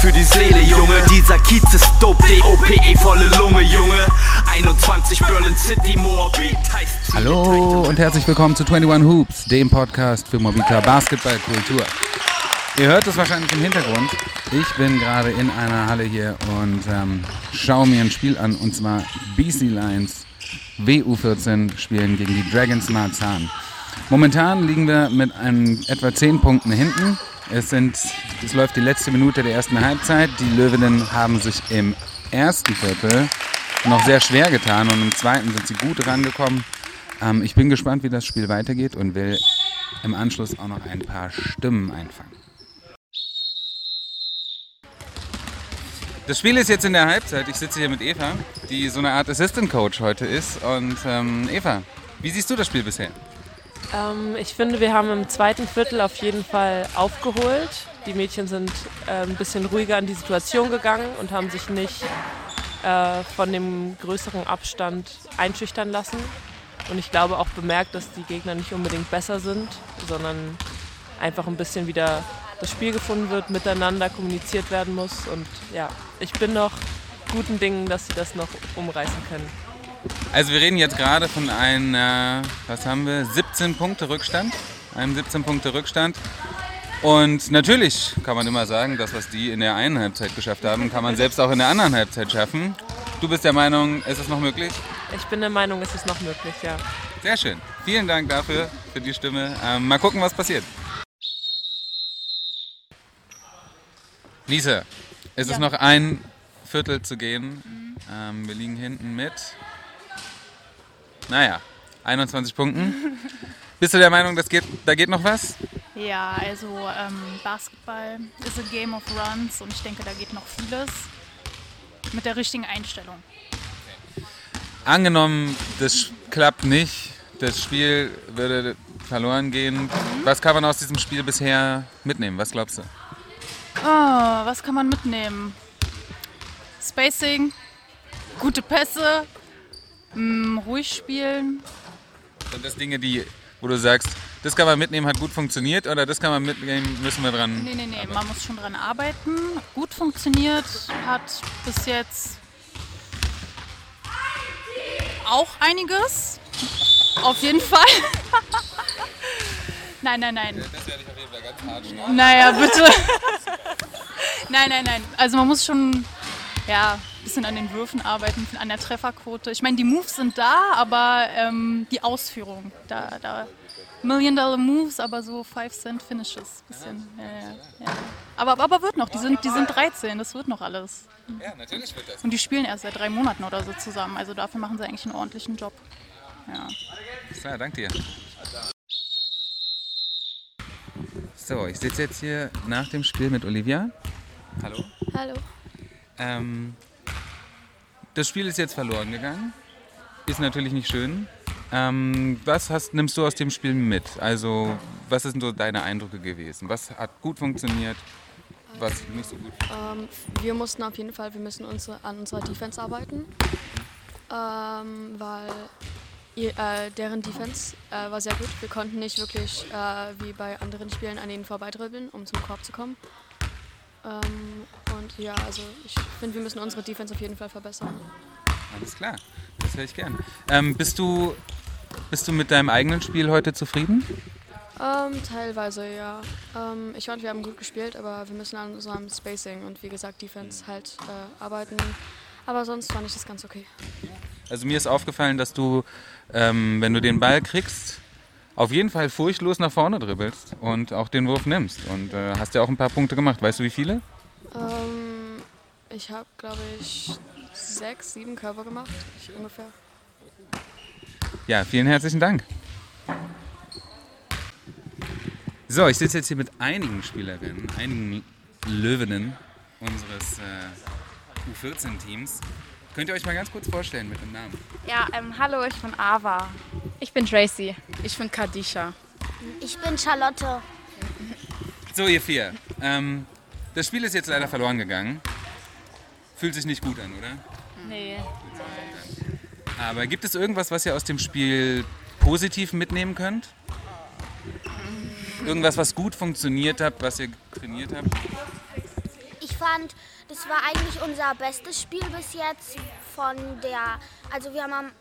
für die Seele, Junge. Dieser Kiez ist dope, D-O-P-E, volle Lunge, Junge. 21 Berlin City, Moabit heißt Hallo und herzlich willkommen zu 21 Hoops, dem Podcast für Mobita Basketballkultur. Ihr hört es wahrscheinlich im Hintergrund. Ich bin gerade in einer Halle hier und ähm, schaue mir ein Spiel an und zwar BC Lions WU14 spielen gegen die Dragons Marzahn. Momentan liegen wir mit einem, etwa 10 Punkten hinten. Es, sind, es läuft die letzte Minute der ersten Halbzeit. Die Löwinnen haben sich im ersten Viertel noch sehr schwer getan und im zweiten sind sie gut rangekommen. Ähm, ich bin gespannt, wie das Spiel weitergeht und will im Anschluss auch noch ein paar Stimmen einfangen. Das Spiel ist jetzt in der Halbzeit. Ich sitze hier mit Eva, die so eine Art Assistant Coach heute ist. Und ähm, Eva, wie siehst du das Spiel bisher? Ähm, ich finde, wir haben im zweiten Viertel auf jeden Fall aufgeholt. Die Mädchen sind äh, ein bisschen ruhiger an die Situation gegangen und haben sich nicht äh, von dem größeren Abstand einschüchtern lassen. Und ich glaube auch bemerkt, dass die Gegner nicht unbedingt besser sind, sondern einfach ein bisschen wieder das Spiel gefunden wird, miteinander kommuniziert werden muss. Und ja, ich bin noch guten Dingen, dass sie das noch umreißen können. Also wir reden jetzt gerade von einem, äh, was haben wir, 17 Punkte Rückstand, einem 17 Punkte Rückstand. Und natürlich kann man immer sagen, das, was die in der einen Halbzeit geschafft haben, kann man selbst auch in der anderen Halbzeit schaffen. Du bist der Meinung, ist es noch möglich? Ich bin der Meinung, es ist noch möglich, ja. Sehr schön. Vielen Dank dafür, für die Stimme. Ähm, mal gucken, was passiert. Lisa, es ja. ist noch ein Viertel zu gehen. Mhm. Ähm, wir liegen hinten mit, naja, 21 Punkten. Bist du der Meinung, das geht, da geht noch was? Ja, also ähm, Basketball ist ein Game of Runs und ich denke, da geht noch vieles mit der richtigen Einstellung. Okay. Angenommen, das klappt nicht, das Spiel würde verloren gehen. Mhm. Was kann man aus diesem Spiel bisher mitnehmen? Was glaubst du? Oh, was kann man mitnehmen? Spacing, gute Pässe, mh, mm, ruhig spielen. Sind das Dinge, die, wo du sagst, das kann man mitnehmen, hat gut funktioniert oder das kann man mitnehmen, müssen wir dran? Nee, nee, nee, arbeiten? man muss schon dran arbeiten. Gut funktioniert, hat bis jetzt auch einiges. Auf jeden Fall. nein, nein, nein. Das werde ich auf jeden Fall ganz hart schneiden. Naja, bitte. nein, nein, nein. Also man muss schon ja, bisschen an den Würfen arbeiten, an der Trefferquote. Ich meine, die Moves sind da, aber ähm, die Ausführung, da, da Million Dollar Moves, aber so 5 Cent Finishes. Bisschen. Ja, ja, ja. Aber, aber wird noch, die sind, die sind 13, das wird noch alles. Ja, natürlich wird das. Und die spielen erst seit drei Monaten oder so zusammen, also dafür machen sie eigentlich einen ordentlichen Job. Ja. So, danke dir. So, ich sitze jetzt hier nach dem Spiel mit Olivia. Hallo. Hallo. Ähm, das Spiel ist jetzt verloren gegangen. Ist natürlich nicht schön. Ähm, was hast, nimmst du aus dem Spiel mit? Also, was sind so deine Eindrücke gewesen? Was hat gut funktioniert? Was nicht so gut? Ähm, wir mussten auf jeden Fall, wir müssen unsere, an unserer Defense arbeiten, ähm, weil ihr, äh, deren Defense äh, war sehr gut. Wir konnten nicht wirklich äh, wie bei anderen Spielen an ihnen vorbeidribbeln, um zum Korb zu kommen. Ähm, und ja, also ich finde, wir müssen unsere Defense auf jeden Fall verbessern. Alles klar, das höre ich gern. Ähm, bist, du, bist du mit deinem eigenen Spiel heute zufrieden? Ähm, teilweise, ja. Ähm, ich fand, wir haben gut gespielt, aber wir müssen an unserem Spacing und wie gesagt Defense halt äh, arbeiten. Aber sonst fand ich das ganz okay. Also mir ist aufgefallen, dass du, ähm, wenn du den Ball kriegst, auf jeden Fall furchtlos nach vorne dribbelst und auch den Wurf nimmst. Und äh, hast ja auch ein paar Punkte gemacht. Weißt du, wie viele? Ähm, ich habe, glaube ich, sechs, sieben Körper gemacht, ungefähr. Ja, vielen herzlichen Dank. So, ich sitze jetzt hier mit einigen Spielerinnen, einigen Löwinnen unseres äh, U14-Teams. Könnt ihr euch mal ganz kurz vorstellen mit dem Namen? Ja, ähm, hallo, ich bin Ava. Ich bin Tracy. Ich bin Kadisha. Ich bin Charlotte. So, ihr vier. Ähm, das Spiel ist jetzt leider verloren gegangen. Fühlt sich nicht gut an, oder? Nee. Aber gibt es irgendwas, was ihr aus dem Spiel positiv mitnehmen könnt? Irgendwas, was gut funktioniert hat, was ihr trainiert habt? Ich fand, das war eigentlich unser bestes Spiel bis jetzt von der, also wir haben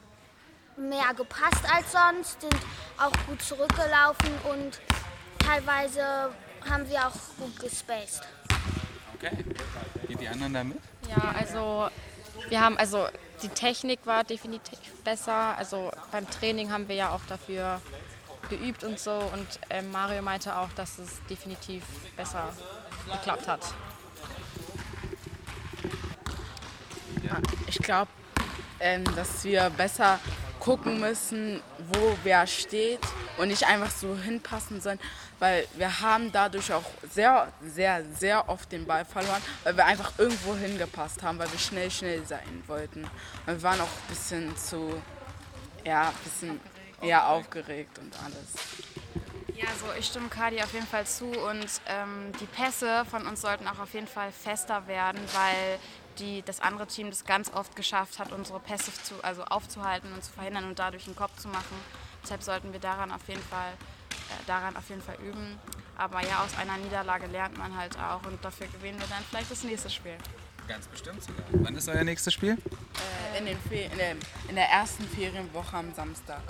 mehr gepasst als sonst, sind auch gut zurückgelaufen und teilweise haben wir auch gut gespaced. Okay. Geht die anderen da mit? Ja, also wir haben, also die Technik war definitiv besser. Also beim Training haben wir ja auch dafür geübt und so. Und äh, Mario meinte auch, dass es definitiv besser geklappt hat. Ja. Ich glaube, ähm, dass wir besser gucken müssen, wo wer steht und nicht einfach so hinpassen sollen, weil wir haben dadurch auch sehr, sehr, sehr oft den Ball verloren, weil wir einfach irgendwo hingepasst haben, weil wir schnell, schnell sein wollten. Und wir waren auch ein bisschen zu, ja, ein bisschen eher aufgeregt und alles. Ja, so ich stimme Kadi auf jeden Fall zu und ähm, die Pässe von uns sollten auch auf jeden Fall fester werden, weil die, das andere Team das ganz oft geschafft hat, unsere Pässe zu, also aufzuhalten und zu verhindern und dadurch einen Kopf zu machen. Deshalb sollten wir daran auf jeden Fall, äh, daran auf jeden Fall üben. Aber ja, aus einer Niederlage lernt man halt auch und dafür gewinnen wir dann vielleicht das nächste Spiel. Ganz bestimmt sogar. Wann ist euer nächstes Spiel? Äh, in, den in, der, in der ersten Ferienwoche am Samstag.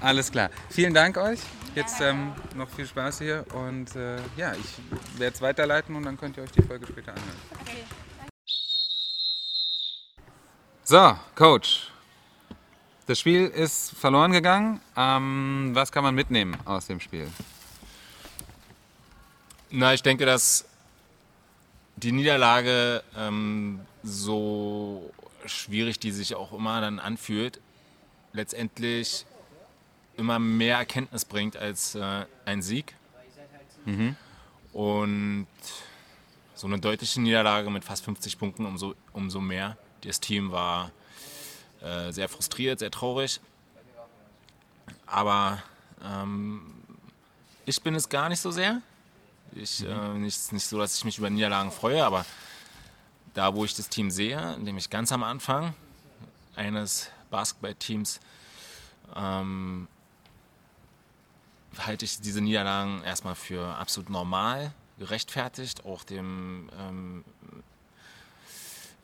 Alles klar. Vielen Dank euch. Jetzt ähm, noch viel Spaß hier und äh, ja, ich werde es weiterleiten und dann könnt ihr euch die Folge später anhören. Okay. So, Coach. Das Spiel ist verloren gegangen. Ähm, was kann man mitnehmen aus dem Spiel? Na, ich denke, dass die Niederlage ähm, so schwierig, die sich auch immer dann anfühlt, letztendlich immer mehr Erkenntnis bringt als äh, ein Sieg. Mhm. Und so eine deutliche Niederlage mit fast 50 Punkten umso, umso mehr. Das Team war äh, sehr frustriert, sehr traurig. Aber ähm, ich bin es gar nicht so sehr. Ich, mhm. äh, nicht, nicht so, dass ich mich über Niederlagen freue, aber da, wo ich das Team sehe, nämlich ganz am Anfang eines Basketballteams, ähm, halte ich diese Niederlagen erstmal für absolut normal, gerechtfertigt, auch dem ähm,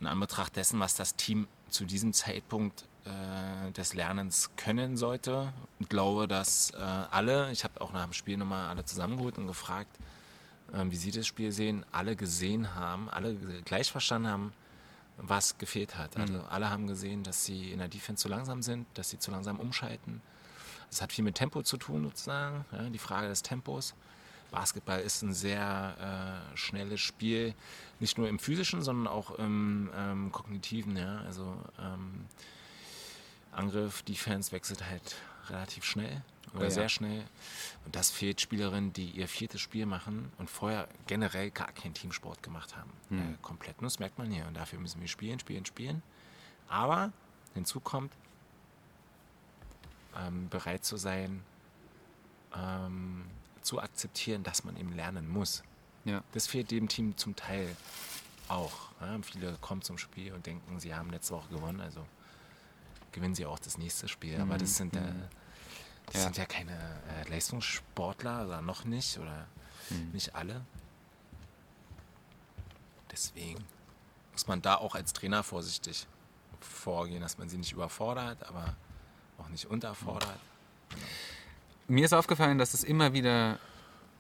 in Anbetracht dessen, was das Team zu diesem Zeitpunkt äh, des Lernens können sollte. Ich glaube, dass äh, alle, ich habe auch nach dem Spiel nochmal alle zusammengeholt und gefragt, äh, wie sie das Spiel sehen, alle gesehen haben, alle gleich verstanden haben, was gefehlt hat. Also mhm. alle haben gesehen, dass sie in der Defense zu langsam sind, dass sie zu langsam umschalten, das hat viel mit Tempo zu tun, sozusagen, ja, die Frage des Tempos. Basketball ist ein sehr äh, schnelles Spiel, nicht nur im physischen, sondern auch im ähm, kognitiven. Ja? Also ähm, Angriff, Defense wechselt halt relativ schnell oder oh ja. sehr schnell. Und das fehlt Spielerinnen, die ihr viertes Spiel machen und vorher generell gar keinen Teamsport gemacht haben. Hm. Äh, komplett. Und das merkt man hier. Und dafür müssen wir spielen, spielen, spielen. Aber hinzu kommt, ähm, bereit zu sein, ähm, zu akzeptieren, dass man eben lernen muss. Ja. Das fehlt dem Team zum Teil auch. Ja? Viele kommen zum Spiel und denken, sie haben letzte Woche gewonnen, also gewinnen sie auch das nächste Spiel. Mhm. Aber das sind, äh, mhm. das ja. sind ja keine äh, Leistungssportler oder noch nicht oder mhm. nicht alle. Deswegen muss man da auch als Trainer vorsichtig vorgehen, dass man sie nicht überfordert, aber auch nicht unterfordert. Mir ist aufgefallen, dass es immer wieder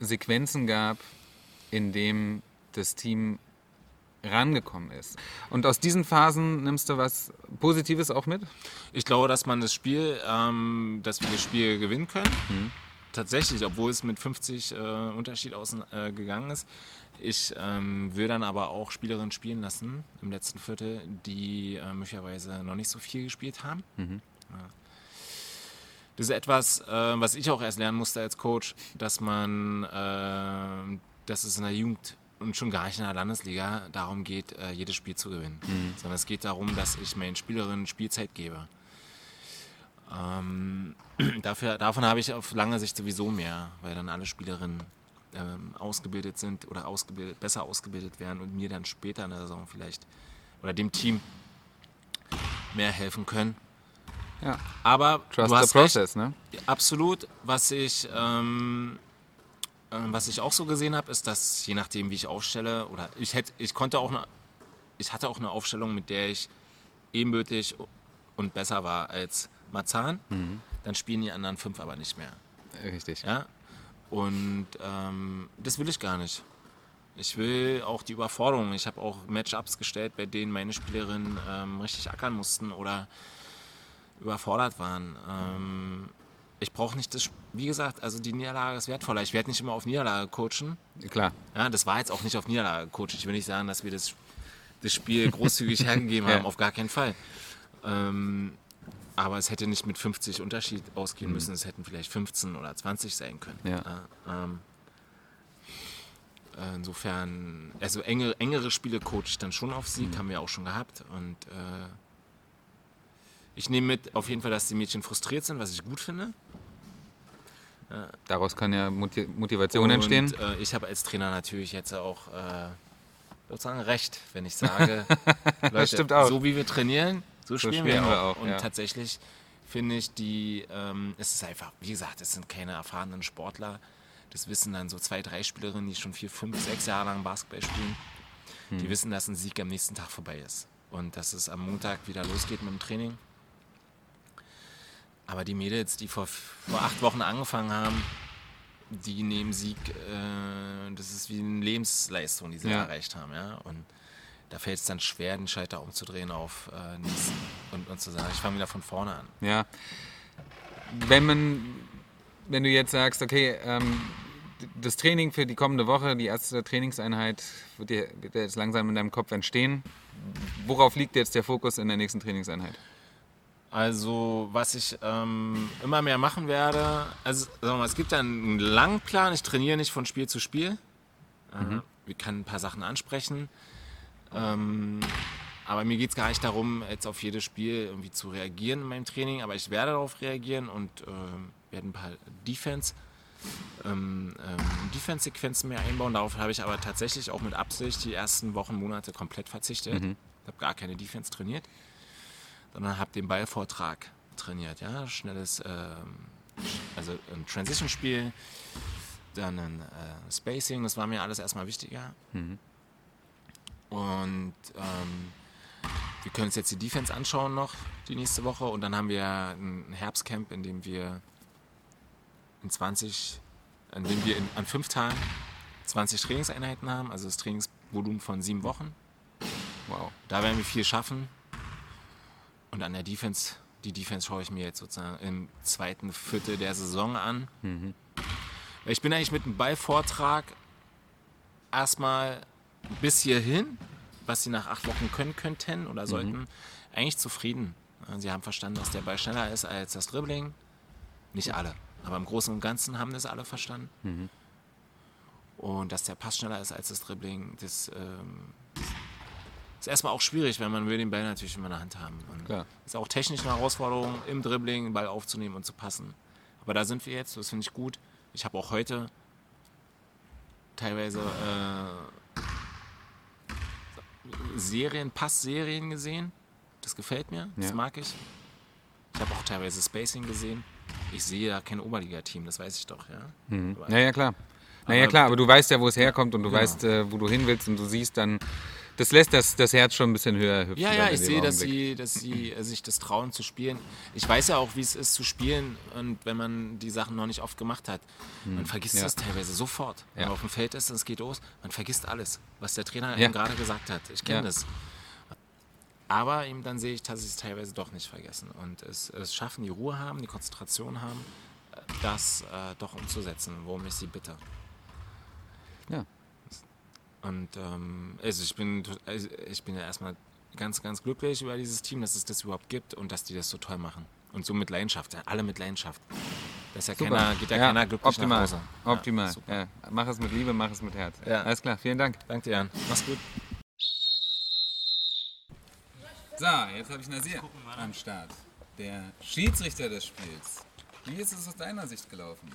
Sequenzen gab, in denen das Team rangekommen ist. Und aus diesen Phasen nimmst du was Positives auch mit? Ich glaube, dass man das Spiel, ähm, dass wir das Spiel gewinnen können. Mhm. Tatsächlich, obwohl es mit 50 äh, Unterschied ausgegangen äh, ist. Ich ähm, will dann aber auch Spielerinnen spielen lassen im letzten Viertel, die äh, möglicherweise noch nicht so viel gespielt haben. Mhm. Ja. Das ist etwas, äh, was ich auch erst lernen musste als Coach, dass man, äh, dass es in der Jugend und schon gar nicht in der Landesliga darum geht, äh, jedes Spiel zu gewinnen. Mhm. Sondern es geht darum, dass ich meinen Spielerinnen Spielzeit gebe. Ähm, dafür, davon habe ich auf lange Sicht sowieso mehr, weil dann alle Spielerinnen ähm, ausgebildet sind oder ausgebildet, besser ausgebildet werden und mir dann später in der Saison vielleicht oder dem Team mehr helfen können. Ja. Aber Trust the process, recht, ne? Absolut. Was ich ähm, ähm, was ich auch so gesehen habe, ist, dass je nachdem, wie ich aufstelle, oder ich hätte, ich konnte auch eine, ich hatte auch eine Aufstellung, mit der ich ebenbürtig und besser war als Marzahn. Mhm. Dann spielen die anderen fünf aber nicht mehr. Richtig. Ja. Und ähm, das will ich gar nicht. Ich will auch die Überforderung. Ich habe auch Matchups gestellt, bei denen meine Spielerinnen ähm, richtig ackern mussten oder überfordert waren. Ähm, ich brauche nicht das, wie gesagt, also die Niederlage ist wertvoller. Ich werde nicht immer auf Niederlage coachen. Klar. Ja, das war jetzt auch nicht auf Niederlage coachen. Ich will nicht sagen, dass wir das, das Spiel großzügig hergegeben haben, ja. auf gar keinen Fall. Ähm, aber es hätte nicht mit 50 Unterschied ausgehen mhm. müssen. Es hätten vielleicht 15 oder 20 sein können. Ja. ja ähm, insofern, also enge, engere Spiele coache ich dann schon auf Sieg, mhm. haben wir auch schon gehabt. Und äh, ich nehme mit auf jeden Fall, dass die Mädchen frustriert sind, was ich gut finde. Daraus kann ja Motivation und, entstehen. Äh, ich habe als Trainer natürlich jetzt auch äh, sozusagen recht, wenn ich sage, Leute, so wie wir trainieren, so, so spielen, wir, wir auch. Und ja. tatsächlich finde ich, die, ähm, es ist einfach, wie gesagt, es sind keine erfahrenen Sportler. Das wissen dann so zwei, drei Spielerinnen, die schon vier, fünf, sechs Jahre lang Basketball spielen. Hm. Die wissen, dass ein Sieg am nächsten Tag vorbei ist. Und dass es am Montag wieder losgeht mit dem Training. Aber die Mädels, die vor, vor acht Wochen angefangen haben, die nehmen Sieg, äh, das ist wie eine Lebensleistung, die sie ja. erreicht haben. Ja? Und da fällt es dann schwer, den Schalter umzudrehen auf äh, nächsten und, und zu sagen, ich fange wieder von vorne an. Ja. Wenn man, wenn du jetzt sagst, okay, ähm, das Training für die kommende Woche, die erste Trainingseinheit, wird, dir, wird jetzt langsam in deinem Kopf entstehen. Worauf liegt jetzt der Fokus in der nächsten Trainingseinheit? Also, was ich ähm, immer mehr machen werde, also mal, es gibt einen langen Plan, ich trainiere nicht von Spiel zu Spiel. Äh, mhm. Ich kann ein paar Sachen ansprechen. Ähm, aber mir geht es gar nicht darum, jetzt auf jedes Spiel irgendwie zu reagieren in meinem Training, aber ich werde darauf reagieren und äh, werde ein paar Defense, ähm, ähm, Defense-Sequenzen mehr einbauen. Darauf habe ich aber tatsächlich auch mit Absicht die ersten Wochen, Monate komplett verzichtet. Mhm. Ich habe gar keine Defense trainiert sondern habe den Ballvortrag trainiert. Ja? Schnelles, ähm, also ein Transition-Spiel, dann ein äh, Spacing, das war mir alles erstmal wichtiger. Mhm. Und ähm, wir können uns jetzt die Defense anschauen noch die nächste Woche und dann haben wir ein Herbstcamp, in dem wir in 20, in dem wir in, an fünf Tagen 20 Trainingseinheiten haben, also das Trainingsvolumen von sieben Wochen. Wow. Da werden wir viel schaffen. Und an der Defense, die Defense schaue ich mir jetzt sozusagen im zweiten Viertel der Saison an. Mhm. Ich bin eigentlich mit dem Ballvortrag erstmal bis hierhin, was sie nach acht Wochen können könnten oder mhm. sollten, mhm. eigentlich zufrieden. Sie haben verstanden, dass der Ball schneller ist als das Dribbling. Nicht alle, aber im Großen und Ganzen haben das alle verstanden. Mhm. Und dass der Pass schneller ist als das Dribbling, das ähm, ist erstmal auch schwierig, weil man will den Ball natürlich immer in der Hand haben. Ist auch technisch eine Herausforderung, im Dribbling den Ball aufzunehmen und zu passen. Aber da sind wir jetzt, das finde ich gut. Ich habe auch heute teilweise äh, Serien, Passserien gesehen. Das gefällt mir, das ja. mag ich. Ich habe auch teilweise Spacing gesehen. Ich sehe da kein Oberliga-Team, das weiß ich doch, ja. Mhm. ja, ja, klar. Naja, klar, aber du weißt ja, wo es herkommt und du ja. weißt, äh, wo du hin willst und du siehst dann, das lässt das, das Herz schon ein bisschen höher hüpfen. Ja, ja, ich sehe, dass sie, dass sie äh, sich das trauen zu spielen. Ich weiß ja auch, wie es ist zu spielen und wenn man die Sachen noch nicht oft gemacht hat. Man hm. vergisst ja. das teilweise sofort. Wenn ja. man auf dem Feld ist und es geht los, man vergisst alles, was der Trainer ja. gerade gesagt hat. Ich kenne das. Aber eben dann sehe ich, dass sie es teilweise doch nicht vergessen und es, es schaffen, die Ruhe haben, die Konzentration haben, äh, das äh, doch umzusetzen, worum ich sie bitte. Ja. Und ähm, also ich bin, also ich bin ja erstmal ganz, ganz glücklich über dieses Team, dass es das überhaupt gibt und dass die das so toll machen. Und so mit Leidenschaft, ja, alle mit Leidenschaft. Das ja keiner, geht ja, ja, keiner glücklich optimal, nach Hause. Optimal. Ja, mach es mit Liebe, mach es mit Herz. Ja. Alles klar, vielen Dank. Danke dir, Jan. Mach's gut. So, jetzt habe ich Nasir am Start. Der Schiedsrichter des Spiels. Wie ist es aus deiner Sicht gelaufen?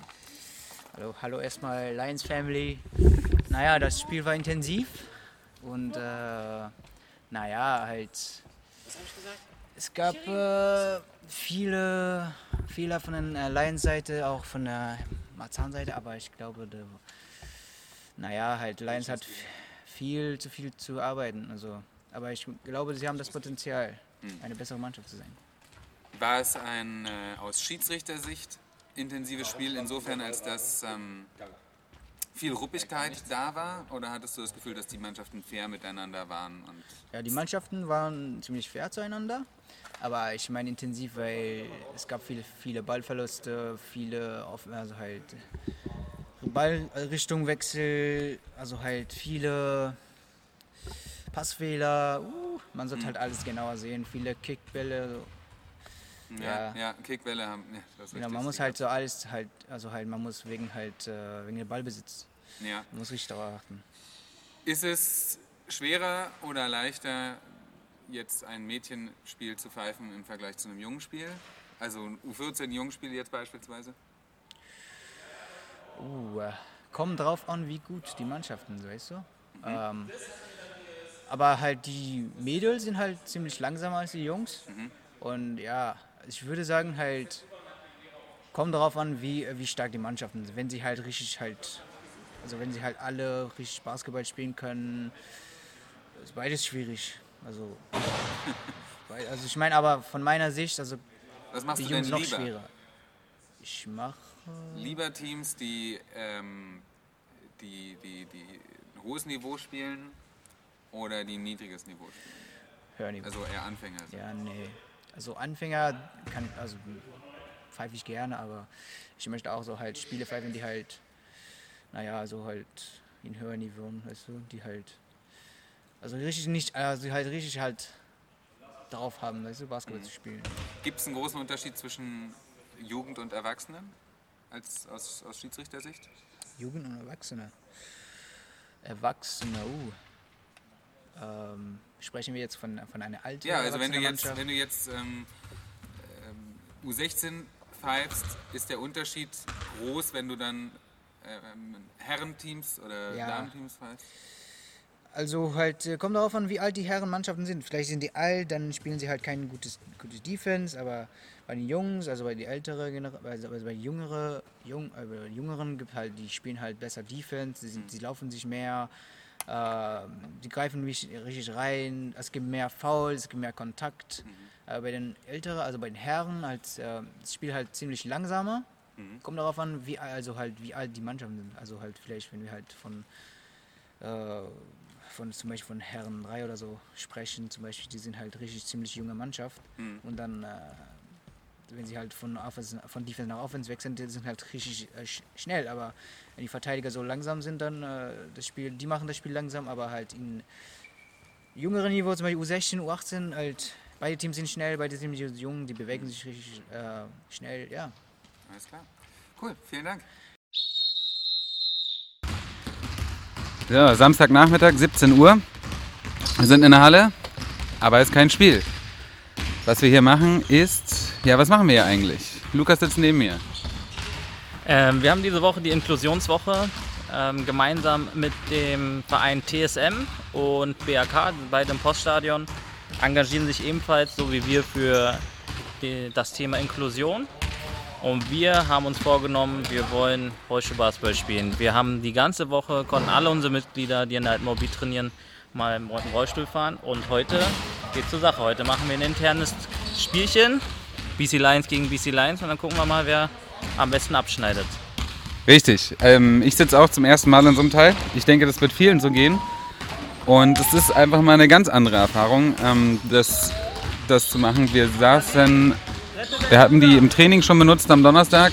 Hallo, hallo erstmal Lions Family. Naja, das Spiel war intensiv und äh, naja, halt. Was habe ich gesagt? Es gab äh, viele Fehler von der Lions-Seite, auch von der Marzahn-Seite, aber ich glaube, der, naja, halt Lions hat viel zu viel zu arbeiten. Also, aber ich glaube, sie haben das Potenzial, Hm. eine bessere Mannschaft zu sein. War es ein äh, aus Schiedsrichtersicht intensives Spiel insofern, als dass ähm, viel Ruppigkeit da war? Oder hattest du das Gefühl, dass die Mannschaften fair miteinander waren? Und Ja, die Mannschaften waren ziemlich fair zueinander, aber ich meine intensiv, weil es gab viele, viele Ballverluste, viele, also halt Ballrichtungwechsel, also halt viele Passfehler. Uh, man sollte halt alles genauer sehen, viele Kickbälle. Ja, ja, Kickwelle haben. Ja, das Genau, man muss halt so alles halt, also halt, man muss wegen halt, äh, wegen dem Ballbesitz, Ja. man muss richtig darauf achten. Ist es schwerer oder leichter, jetzt ein Mädchenspiel zu pfeifen im Vergleich zu einem Jungenspiel? Also ein U14-Jungenspiel jetzt beispielsweise? Uh, äh, kommt drauf an, wie gut die Mannschaften sind, weißt du? Ähm, aber halt die Mädels sind halt ziemlich langsamer als die Jungs. Und ja, ich würde sagen halt, kommt darauf an, wie, wie stark die Mannschaften sind. Wenn sie halt richtig halt, also wenn sie halt alle richtig Basketball spielen können, ist beides schwierig. Also, also ich meine aber von meiner Sicht, also Was machst die Jungs noch lieber? schwerer. Ich mache Lieber Teams, die, ähm, die, die, die ein hohes Niveau spielen oder die ein niedriges Niveau spielen? Hörniveau. Also eher Anfänger. sind. Ja, nee. Also Anfänger kann, also pfeife ich gerne, aber ich möchte auch so halt Spiele pfeifen, die halt, naja, so halt in höheren Niveau, weißt du, die halt, also richtig nicht, also die halt richtig halt drauf haben, weißt du, Basketball zu spielen. Gibt es einen großen Unterschied zwischen Jugend und Erwachsenen als, aus, aus Schiedsrichtersicht? Jugend und Erwachsene. Erwachsene, uh. Ähm, sprechen wir jetzt von, von einer alten Ja, also wenn du jetzt, wenn du jetzt ähm, ähm, U16 pfeifst, ist der Unterschied groß, wenn du dann ähm, Herrenteams oder Ja. Damenteams pfeifst? Also halt, äh, kommt darauf an, wie alt die Herrenmannschaften sind. Vielleicht sind die alt, dann spielen sie halt kein gutes, gutes Defense, aber bei den Jungs, also bei den älteren, Gener- also bei den jüngere, jung, äh, bei Jüngeren gibt halt, die spielen halt besser Defense, sie, sie laufen sich mehr, die greifen richtig, richtig rein, es gibt mehr Fouls, es gibt mehr Kontakt. Aber bei den Älteren, also bei den Herren, halt, äh, das Spiel halt ziemlich langsamer. Kommt darauf an, wie, also halt, wie alt die Mannschaften sind. Also halt vielleicht, wenn wir halt von äh, von zum Beispiel von Herren 3 oder so sprechen, zum Beispiel, die sind halt richtig ziemlich junge Mannschaft. Mhm. Und dann, äh, wenn sie halt von, Offense, von Defense nach Offense wechseln, die sind halt richtig äh, sch schnell. Aber wenn die Verteidiger so langsam sind, dann äh, das Spiel, die machen das Spiel langsam, aber halt in jüngeren Niveau, zum Beispiel U16, U18, halt beide Teams sind schnell, beide Teams sind jung, die bewegen sich richtig äh, schnell, ja. Alles klar. Cool, vielen Dank. Ja, Samstagnachmittag, 17 Uhr. Wir sind in der Halle, aber es ist kein Spiel. Was wir hier machen ist, ja, was machen wir hier eigentlich? Lukas sitzt neben mir. Ähm, wir haben diese Woche die Inklusionswoche ähm, gemeinsam mit dem Verein TSM und BAK, beide im Poststadion, engagieren sich ebenfalls, so wie wir, für die, das Thema Inklusion. Und wir haben uns vorgenommen, wir wollen Rollstuhlbasketball spielen. Wir haben die ganze Woche, konnten alle unsere Mitglieder, die in der Altmobil trainieren, mal im Rollstuhl fahren. Und heute geht zur Sache. Heute machen wir ein internes Spielchen. BC Lions gegen BC Lions und dann gucken wir mal, wer am besten abschneidet. Richtig. Ähm, ich sitze auch zum ersten Mal in so einem Teil. Ich denke, das wird vielen so gehen. Und es ist einfach mal eine ganz andere Erfahrung, ähm, das, das zu machen. Wir saßen, wir hatten die im Training schon benutzt am Donnerstag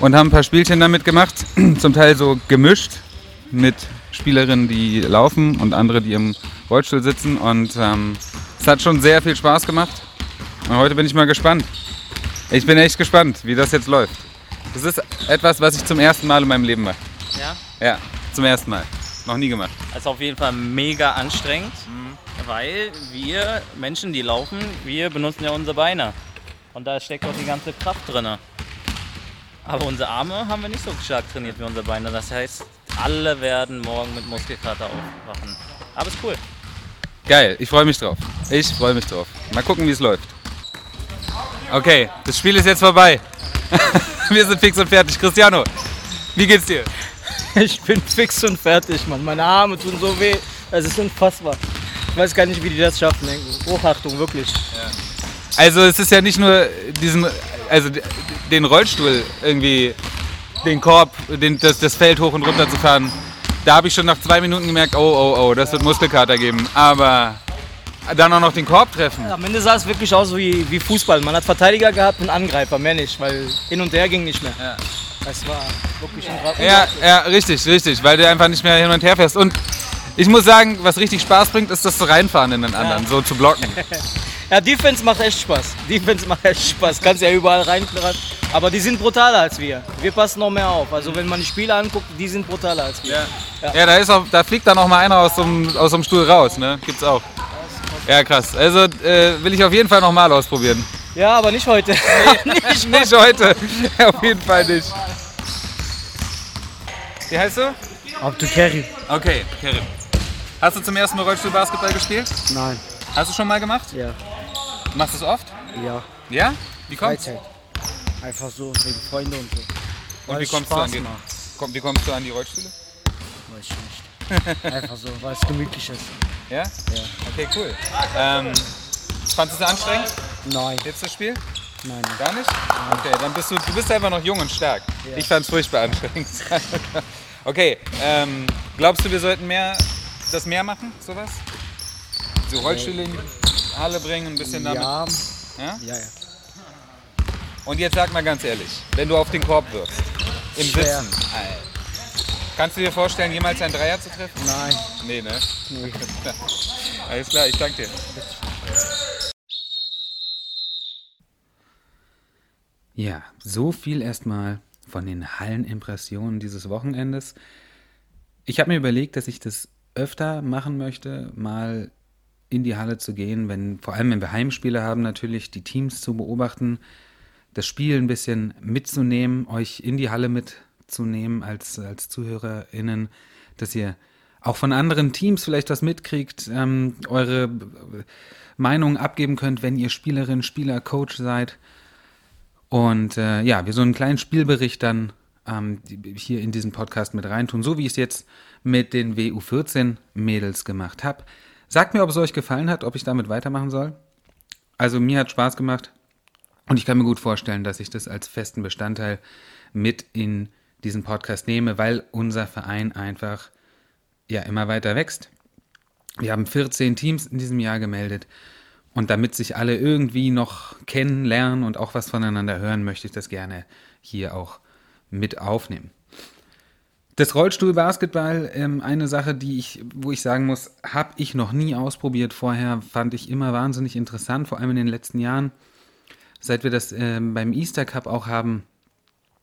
und haben ein paar Spielchen damit gemacht. Zum Teil so gemischt mit Spielerinnen, die laufen und andere, die im Rollstuhl sitzen. Und ähm, es hat schon sehr viel Spaß gemacht. Und heute bin ich mal gespannt. Ich bin echt gespannt, wie das jetzt läuft. Das ist etwas, was ich zum ersten Mal in meinem Leben mache. Ja? Ja, zum ersten Mal. Noch nie gemacht. Ist auf jeden Fall mega anstrengend, weil wir Menschen, die laufen, wir benutzen ja unsere Beine. Und da steckt auch die ganze Kraft drin. Aber unsere Arme haben wir nicht so stark trainiert wie unsere Beine. Das heißt, alle werden morgen mit Muskelkater aufwachen. Aber ist cool. Geil, ich freue mich drauf. Ich freue mich drauf. Mal gucken, wie es läuft. Okay, das Spiel ist jetzt vorbei. Wir sind fix und fertig. Cristiano, Wie geht's dir? Ich bin fix und fertig, Mann. Meine Arme tun so weh. Es ist unfassbar. Ich weiß gar nicht, wie die das schaffen. Hochachtung, wirklich. Ja. Also es ist ja nicht nur diesen, also den Rollstuhl irgendwie, den Korb, den, das, das Feld hoch und runter zu fahren. Da habe ich schon nach zwei Minuten gemerkt, oh, oh, oh, das wird Muskelkater geben. Aber dann auch noch den Korb treffen. Ja, am Ende sah es wirklich aus wie, wie Fußball. Man hat Verteidiger gehabt und Angreifer, mehr nicht, weil hin und her ging nicht mehr. Ja. Das war wirklich ein Ja, ja, richtig, richtig, weil du einfach nicht mehr hin und her fährst. Und ich muss sagen, was richtig Spaß bringt, ist das zu reinfahren in den anderen, ja. so zu blocken. ja, Defense macht echt Spaß. Defense macht echt Spaß. Kannst ja überall rein. Aber die sind brutaler als wir. Wir passen noch mehr auf. Also wenn man die Spieler anguckt, die sind brutaler als wir. Ja, ja. ja da, ist auch, da fliegt dann noch mal einer aus so einem, aus so einem Stuhl raus. Ne? Gibt's auch. Ja, krass. Also äh, will ich auf jeden Fall nochmal ausprobieren. Ja, aber nicht heute. Nee, nicht, nicht heute. auf jeden Fall nicht. Wie heißt du? Abdu Kerim. Okay, Kerim. Hast du zum ersten Mal Rollstuhlbasketball gespielt? Nein. Hast du schon mal gemacht? Ja. Machst du es oft? Ja. Ja? Wie kommt's? Freizeit. Einfach so, wegen Freunde und so. Und wie kommst, du an die, komm, wie kommst du an die Rollstühle? Weiß ich nicht. Einfach so, weil es gemütlich ist. Ja? Ja. Okay, cool. Ähm, fandest du es anstrengend? Nein. Jetzt das Spiel? Nein. Gar nicht? Nein. Okay, dann bist du, du bist einfach noch jung und stark. Ja. Ich fand es furchtbar anstrengend. okay, ähm, glaubst du, wir sollten mehr, das mehr machen, sowas? So Rollstühle in die Halle bringen, ein bisschen damit. Ja. Ja? Ja, ja. Und jetzt sag mal ganz ehrlich, wenn du auf den Korb wirfst, im Schwer. Sitzen, kannst du dir vorstellen, jemals einen Dreier zu treffen? Nein. Nee, ne? Nee. Alles klar, ich danke dir. Ja, so viel erstmal von den Hallenimpressionen dieses Wochenendes. Ich habe mir überlegt, dass ich das öfter machen möchte, mal in die Halle zu gehen, wenn, vor allem wenn wir Heimspiele haben, natürlich die Teams zu beobachten, das Spiel ein bisschen mitzunehmen, euch in die Halle mitzunehmen als, als ZuhörerInnen, dass ihr auch von anderen Teams vielleicht was mitkriegt, ähm, eure Meinung abgeben könnt, wenn ihr Spielerin, Spieler, Coach seid. Und äh, ja, wir so einen kleinen Spielbericht dann ähm, hier in diesen Podcast mit reintun, so wie ich es jetzt mit den WU14-Mädels gemacht habe. Sagt mir, ob es euch gefallen hat, ob ich damit weitermachen soll. Also mir hat Spaß gemacht und ich kann mir gut vorstellen, dass ich das als festen Bestandteil mit in diesen Podcast nehme, weil unser Verein einfach ja immer weiter wächst. Wir haben 14 Teams in diesem Jahr gemeldet und damit sich alle irgendwie noch kennenlernen und auch was voneinander hören, möchte ich das gerne hier auch mit aufnehmen. Das Rollstuhlbasketball, ähm, eine Sache, die ich, wo ich sagen muss, habe ich noch nie ausprobiert vorher, fand ich immer wahnsinnig interessant, vor allem in den letzten Jahren, seit wir das äh, beim Easter Cup auch haben.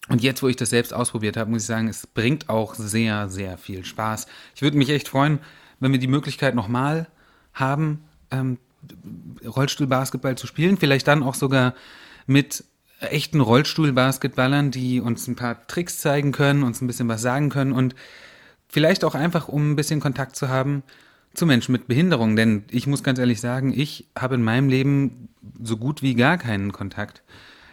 Und jetzt, wo ich das selbst ausprobiert habe, muss ich sagen, es bringt auch sehr, sehr viel Spaß. Ich würde mich echt freuen, wenn wir die Möglichkeit nochmal haben, ähm, Rollstuhlbasketball zu spielen. Vielleicht dann auch sogar mit echten Rollstuhlbasketballern, die uns ein paar Tricks zeigen können, uns ein bisschen was sagen können und vielleicht auch einfach, um ein bisschen Kontakt zu haben zu Menschen mit Behinderung. Denn ich muss ganz ehrlich sagen, ich habe in meinem Leben so gut wie gar keinen Kontakt,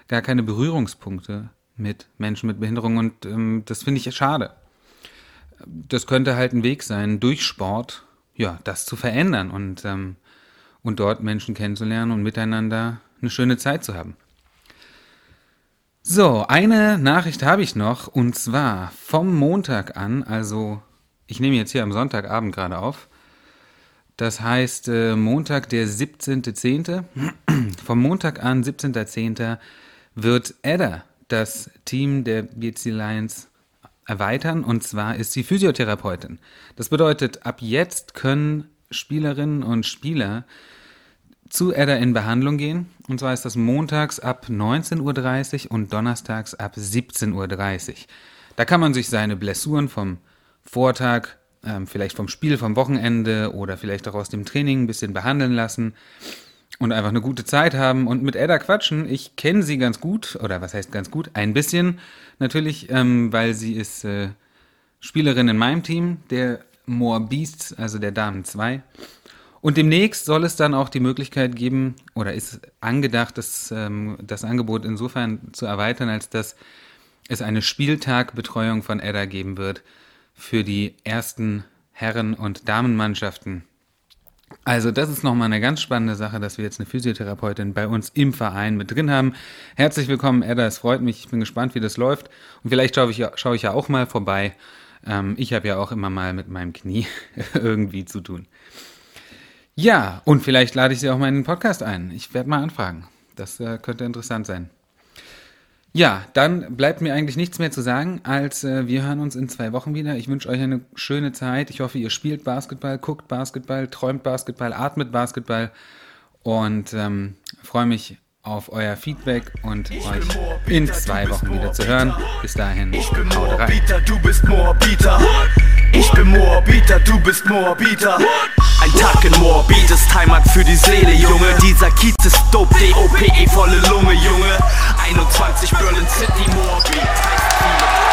gar keine Berührungspunkte mit Menschen mit Behinderung und ähm, das finde ich schade. Das könnte halt ein Weg sein, durch Sport, ja, das zu verändern und ähm, und dort Menschen kennenzulernen und miteinander eine schöne Zeit zu haben. So, eine Nachricht habe ich noch und zwar vom Montag an, also ich nehme jetzt hier am Sonntagabend gerade auf. Das heißt äh, Montag, der 17.10. vom Montag an, 17.10. wird Edda das Team der BC Lions erweitern und zwar ist sie Physiotherapeutin. Das bedeutet, ab jetzt können Spielerinnen und Spieler zu Edda in Behandlung gehen. Und zwar ist das montags ab 19.30 Uhr und donnerstags ab 17.30 Uhr. Da kann man sich seine Blessuren vom Vortag, ähm, vielleicht vom Spiel vom Wochenende oder vielleicht auch aus dem Training ein bisschen behandeln lassen und einfach eine gute Zeit haben und mit Edda quatschen. Ich kenne sie ganz gut, oder was heißt ganz gut? Ein bisschen natürlich, ähm, weil sie ist äh, Spielerin in meinem Team, der More Beasts, also der Damen 2. Und demnächst soll es dann auch die Möglichkeit geben, oder ist angedacht, das, ähm, das Angebot insofern zu erweitern, als dass es eine Spieltagbetreuung von Edda geben wird für die ersten Herren- und Damenmannschaften. Also das ist nochmal eine ganz spannende Sache, dass wir jetzt eine Physiotherapeutin bei uns im Verein mit drin haben. Herzlich willkommen, Edda, es freut mich. Ich bin gespannt, wie das läuft. Und vielleicht schaue ich, schaue ich ja auch mal vorbei. Ähm, ich habe ja auch immer mal mit meinem Knie irgendwie zu tun. Ja, und vielleicht lade ich Sie auch mal in den Podcast ein. Ich werde mal anfragen. Das äh, könnte interessant sein. Ja, dann bleibt mir eigentlich nichts mehr zu sagen, als äh, wir hören uns in zwei Wochen wieder. Ich wünsche euch eine schöne Zeit. Ich hoffe, ihr spielt Basketball, guckt Basketball, träumt Basketball, atmet Basketball und ähm, freue mich auf euer Feedback und euch in zwei Wochen wieder zu hören. Bis dahin, haut rein. Du bist Moabiter. Ich bin Moabiter, du bist Moabiter. Ein Tag in Moabit ist Heimat für die Seele, Junge. Dieser Kiez ist dope, D-O-P-E volle Lunge, Junge. 21 Berlin City, Moabit heißt viele.